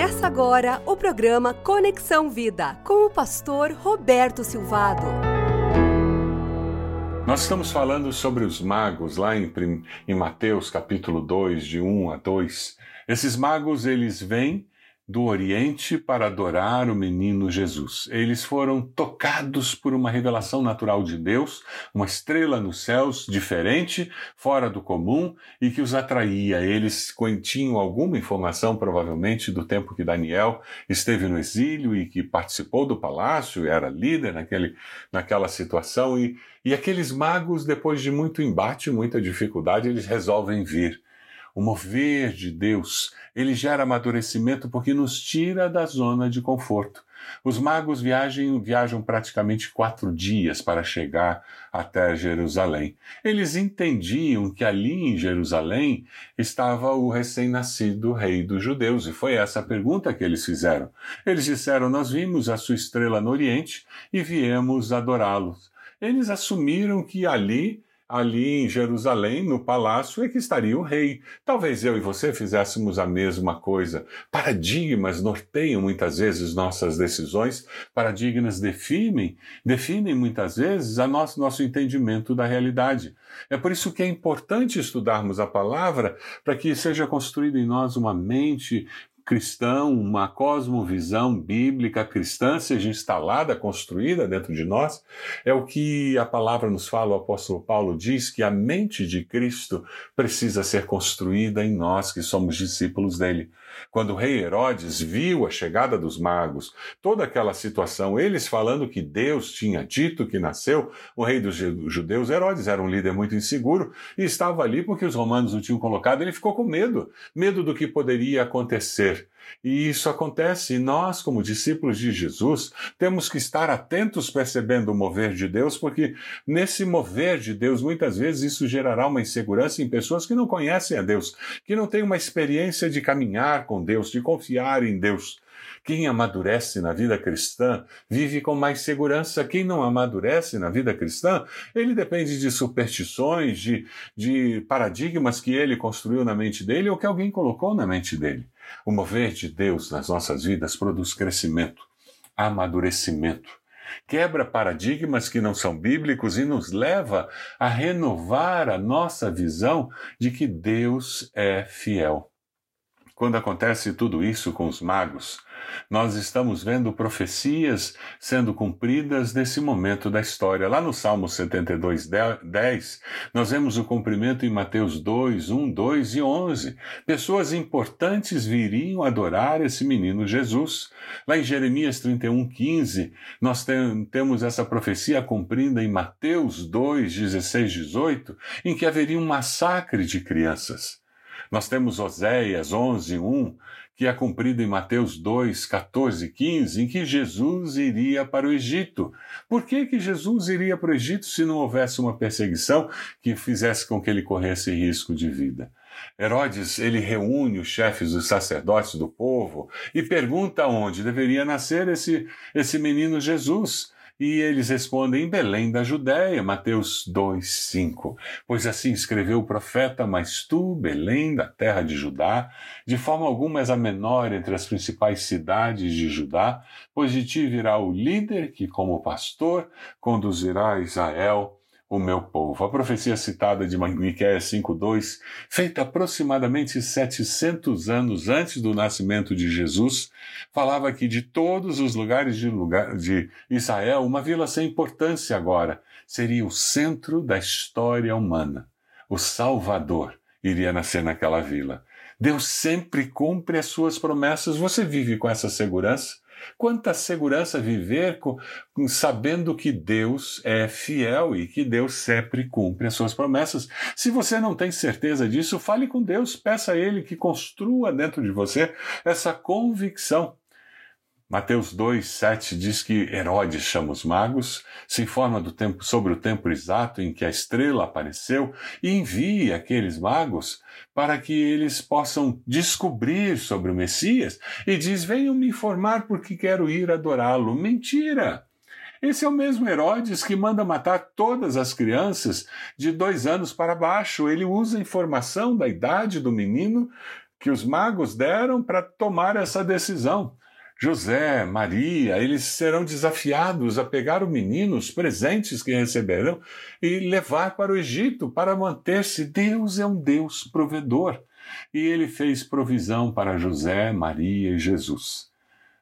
Começa agora o programa Conexão Vida com o pastor Roberto Silvado. Nós estamos falando sobre os magos lá em, em Mateus capítulo 2, de 1 a 2. Esses magos, eles vêm do Oriente para adorar o menino Jesus. Eles foram tocados por uma revelação natural de Deus, uma estrela nos céus diferente, fora do comum e que os atraía. Eles tinham alguma informação, provavelmente, do tempo que Daniel esteve no exílio e que participou do palácio, era líder naquele, naquela situação. E, e aqueles magos, depois de muito embate, muita dificuldade, eles resolvem vir. O mover de Deus, ele gera amadurecimento porque nos tira da zona de conforto. Os magos viajam, viajam praticamente quatro dias para chegar até Jerusalém. Eles entendiam que ali em Jerusalém estava o recém-nascido rei dos judeus, e foi essa a pergunta que eles fizeram. Eles disseram: Nós vimos a sua estrela no Oriente e viemos adorá-lo. Eles assumiram que ali ali em Jerusalém, no palácio, é que estaria o rei. Talvez eu e você fizéssemos a mesma coisa. Paradigmas norteiam muitas vezes nossas decisões, paradigmas definem, definem muitas vezes a nosso, nosso entendimento da realidade. É por isso que é importante estudarmos a palavra para que seja construída em nós uma mente cristão, uma cosmovisão bíblica cristã seja instalada, construída dentro de nós, é o que a palavra nos fala, o apóstolo Paulo diz que a mente de Cristo precisa ser construída em nós que somos discípulos dele. Quando o rei Herodes viu a chegada dos magos, toda aquela situação, eles falando que Deus tinha dito que nasceu o rei dos judeus, Herodes era um líder muito inseguro e estava ali porque os romanos o tinham colocado, ele ficou com medo, medo do que poderia acontecer. E isso acontece, e nós, como discípulos de Jesus, temos que estar atentos percebendo o mover de Deus, porque nesse mover de Deus, muitas vezes isso gerará uma insegurança em pessoas que não conhecem a Deus, que não têm uma experiência de caminhar com Deus, de confiar em Deus. Quem amadurece na vida cristã vive com mais segurança. Quem não amadurece na vida cristã, ele depende de superstições, de, de paradigmas que ele construiu na mente dele ou que alguém colocou na mente dele. O mover de Deus nas nossas vidas produz crescimento, amadurecimento, quebra paradigmas que não são bíblicos e nos leva a renovar a nossa visão de que Deus é fiel. Quando acontece tudo isso com os magos, nós estamos vendo profecias sendo cumpridas nesse momento da história. Lá no Salmo 72, 10, nós vemos o cumprimento em Mateus 2, 1, 2 e 11. Pessoas importantes viriam adorar esse menino Jesus. Lá em Jeremias 31, 15, nós tem, temos essa profecia cumprida em Mateus 2, 16, 18, em que haveria um massacre de crianças. Nós temos Oséias 11, 1, que é cumprido em Mateus 2, 14 e 15, em que Jesus iria para o Egito. Por que, que Jesus iria para o Egito se não houvesse uma perseguição que fizesse com que ele corresse risco de vida? Herodes, ele reúne os chefes dos sacerdotes do povo e pergunta onde deveria nascer esse, esse menino Jesus. E eles respondem em Belém da Judéia, Mateus 2, 5. Pois assim escreveu o profeta, mas tu, Belém, da terra de Judá, de forma alguma és a menor entre as principais cidades de Judá, pois de ti virá o líder que, como pastor, conduzirá Israel o meu povo. A profecia citada de Miqueias 5:2, feita aproximadamente 700 anos antes do nascimento de Jesus, falava que de todos os lugares de, lugar, de Israel, uma vila sem importância agora seria o centro da história humana. O Salvador iria nascer naquela vila. Deus sempre cumpre as suas promessas. Você vive com essa segurança? Quanta segurança viver com, sabendo que Deus é fiel e que Deus sempre cumpre as suas promessas. Se você não tem certeza disso, fale com Deus, peça a Ele que construa dentro de você essa convicção Mateus 2, 7 diz que Herodes chama os magos, se informa tempo, sobre o tempo exato em que a estrela apareceu e envia aqueles magos para que eles possam descobrir sobre o Messias e diz: Venham me informar porque quero ir adorá-lo. Mentira! Esse é o mesmo Herodes que manda matar todas as crianças de dois anos para baixo. Ele usa a informação da idade do menino que os magos deram para tomar essa decisão. José, Maria, eles serão desafiados a pegar o menino, os presentes que receberão, e levar para o Egito para manter-se. Deus é um Deus provedor. E ele fez provisão para José, Maria e Jesus.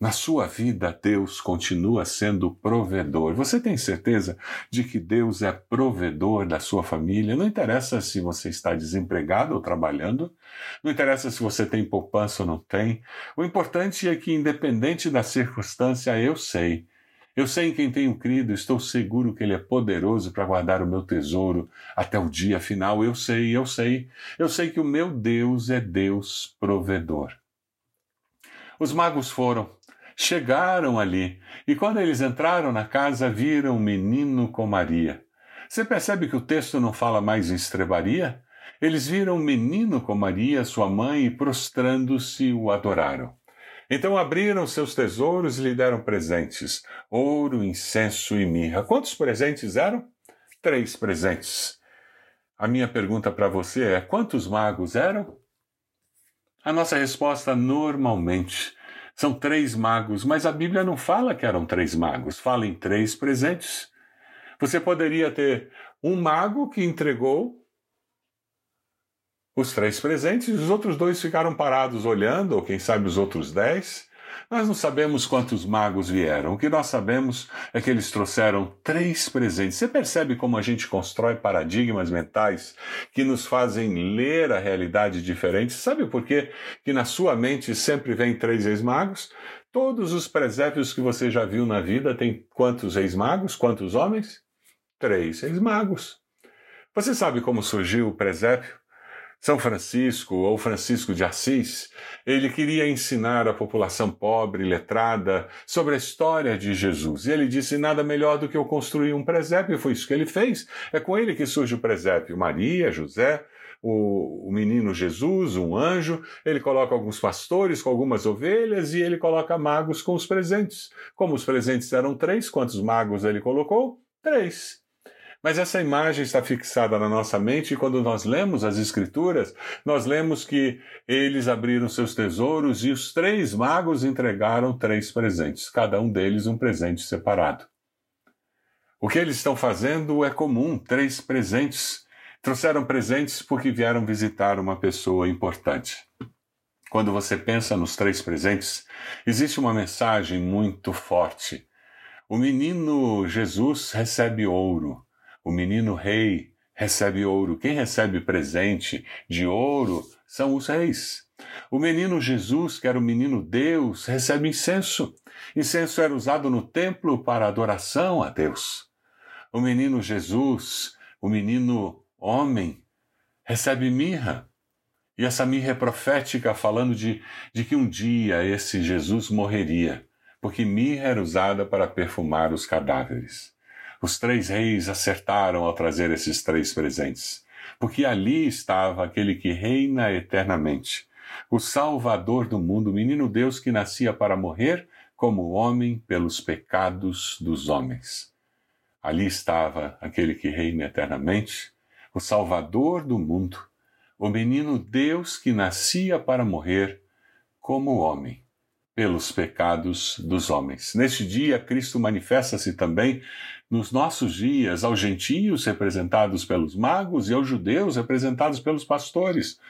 Na sua vida, Deus continua sendo provedor. Você tem certeza de que Deus é provedor da sua família? Não interessa se você está desempregado ou trabalhando, não interessa se você tem poupança ou não tem. O importante é que, independente da circunstância, eu sei. Eu sei em quem tenho crido, estou seguro que Ele é poderoso para guardar o meu tesouro até o dia final. Eu sei, eu sei, eu sei que o meu Deus é Deus provedor. Os magos foram, chegaram ali e quando eles entraram na casa viram um menino com Maria. Você percebe que o texto não fala mais em estrebaria? Eles viram um menino com Maria, sua mãe, e prostrando-se o adoraram. Então abriram seus tesouros e lhe deram presentes: ouro, incenso e mirra. Quantos presentes eram? Três presentes. A minha pergunta para você é: quantos magos eram? A nossa resposta normalmente são três magos, mas a Bíblia não fala que eram três magos, fala em três presentes. Você poderia ter um mago que entregou os três presentes e os outros dois ficaram parados olhando, ou quem sabe os outros dez. Nós não sabemos quantos magos vieram. O que nós sabemos é que eles trouxeram três presentes. Você percebe como a gente constrói paradigmas mentais que nos fazem ler a realidade diferente? Sabe por quê? Que na sua mente sempre vem três ex-magos? Todos os presépios que você já viu na vida têm quantos ex-magos? Quantos homens? Três ex-magos. Você sabe como surgiu o presépio? São Francisco ou Francisco de Assis, ele queria ensinar a população pobre, letrada, sobre a história de Jesus. E ele disse: nada melhor do que eu construir um presépio. E foi isso que ele fez. É com ele que surge o presépio. Maria, José, o, o, menino Jesus, um anjo, ele coloca alguns pastores com algumas ovelhas e ele coloca magos com os presentes. Como os presentes eram três, quantos magos ele colocou? Três. Mas essa imagem está fixada na nossa mente e quando nós lemos as Escrituras, nós lemos que eles abriram seus tesouros e os três magos entregaram três presentes, cada um deles um presente separado. O que eles estão fazendo é comum, três presentes. Trouxeram presentes porque vieram visitar uma pessoa importante. Quando você pensa nos três presentes, existe uma mensagem muito forte. O menino Jesus recebe ouro. O menino rei recebe ouro. Quem recebe presente de ouro são os reis. O menino Jesus, que era o menino Deus, recebe incenso. Incenso era usado no templo para adoração a Deus. O menino Jesus, o menino homem, recebe mirra. E essa mirra é profética, falando de, de que um dia esse Jesus morreria, porque mirra era usada para perfumar os cadáveres. Os três reis acertaram ao trazer esses três presentes, porque ali estava aquele que reina eternamente, o Salvador do mundo, o menino Deus que nascia para morrer como homem pelos pecados dos homens. Ali estava aquele que reina eternamente, o Salvador do mundo, o menino Deus que nascia para morrer como homem pelos pecados dos homens. Neste dia, Cristo manifesta-se também nos nossos dias aos gentios representados pelos magos e aos judeus representados pelos pastores.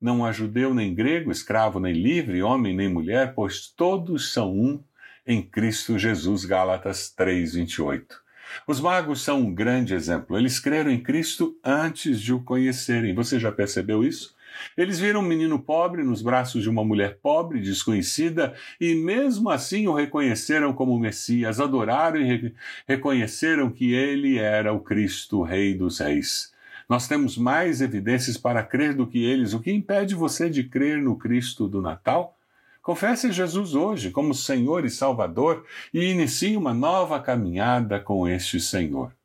Não há judeu nem grego, escravo nem livre, homem nem mulher, pois todos são um em Cristo Jesus. Gálatas 3:28. Os magos são um grande exemplo. Eles creram em Cristo antes de o conhecerem. Você já percebeu isso? Eles viram um menino pobre nos braços de uma mulher pobre, desconhecida, e mesmo assim o reconheceram como Messias, adoraram e re reconheceram que ele era o Cristo, Rei dos Reis. Nós temos mais evidências para crer do que eles. O que impede você de crer no Cristo do Natal? Confesse Jesus hoje como Senhor e Salvador e inicie uma nova caminhada com este Senhor.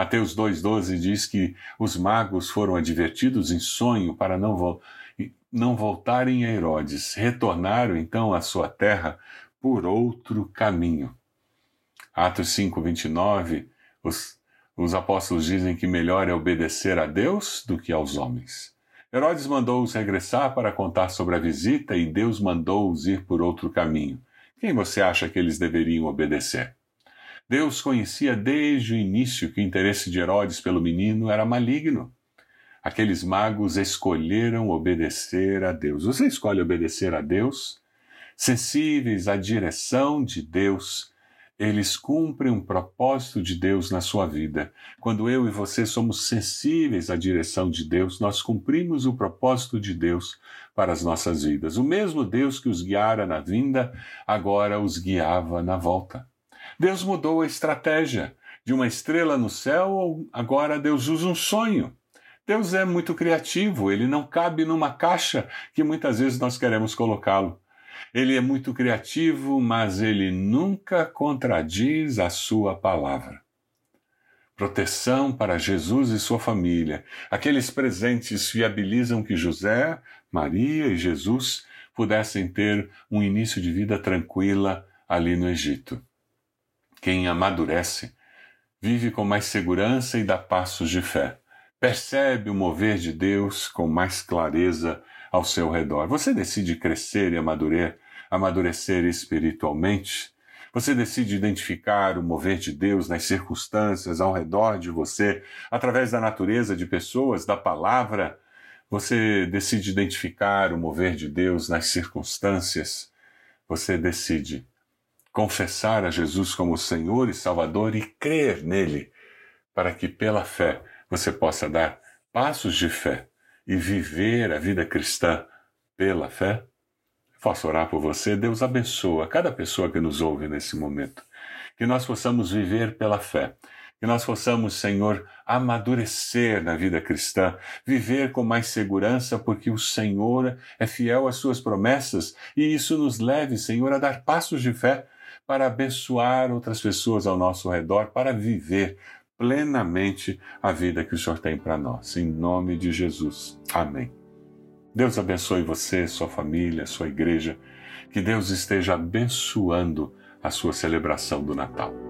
Mateus 2,12 diz que os magos foram advertidos em sonho para não, vo não voltarem a Herodes. Retornaram então à sua terra por outro caminho. Atos 5,29, os, os apóstolos dizem que melhor é obedecer a Deus do que aos homens. Herodes mandou-os regressar para contar sobre a visita e Deus mandou-os ir por outro caminho. Quem você acha que eles deveriam obedecer? Deus conhecia desde o início que o interesse de Herodes pelo menino era maligno. Aqueles magos escolheram obedecer a Deus. Você escolhe obedecer a Deus? Sensíveis à direção de Deus, eles cumprem um propósito de Deus na sua vida. Quando eu e você somos sensíveis à direção de Deus, nós cumprimos o propósito de Deus para as nossas vidas. O mesmo Deus que os guiara na vinda, agora os guiava na volta. Deus mudou a estratégia. De uma estrela no céu, agora Deus usa um sonho. Deus é muito criativo, ele não cabe numa caixa que muitas vezes nós queremos colocá-lo. Ele é muito criativo, mas ele nunca contradiz a sua palavra. Proteção para Jesus e sua família. Aqueles presentes viabilizam que José, Maria e Jesus pudessem ter um início de vida tranquila ali no Egito. Quem amadurece vive com mais segurança e dá passos de fé. Percebe o mover de Deus com mais clareza ao seu redor. Você decide crescer e amadurecer, amadurecer espiritualmente? Você decide identificar o mover de Deus nas circunstâncias ao redor de você, através da natureza de pessoas, da palavra? Você decide identificar o mover de Deus nas circunstâncias? Você decide confessar a Jesus como Senhor e Salvador e crer nele, para que pela fé você possa dar passos de fé e viver a vida cristã pela fé? Posso orar por você? Deus abençoa cada pessoa que nos ouve nesse momento. Que nós possamos viver pela fé. Que nós possamos, Senhor, amadurecer na vida cristã, viver com mais segurança, porque o Senhor é fiel às suas promessas e isso nos leve, Senhor, a dar passos de fé para abençoar outras pessoas ao nosso redor, para viver plenamente a vida que o Senhor tem para nós. Em nome de Jesus. Amém. Deus abençoe você, sua família, sua igreja. Que Deus esteja abençoando a sua celebração do Natal.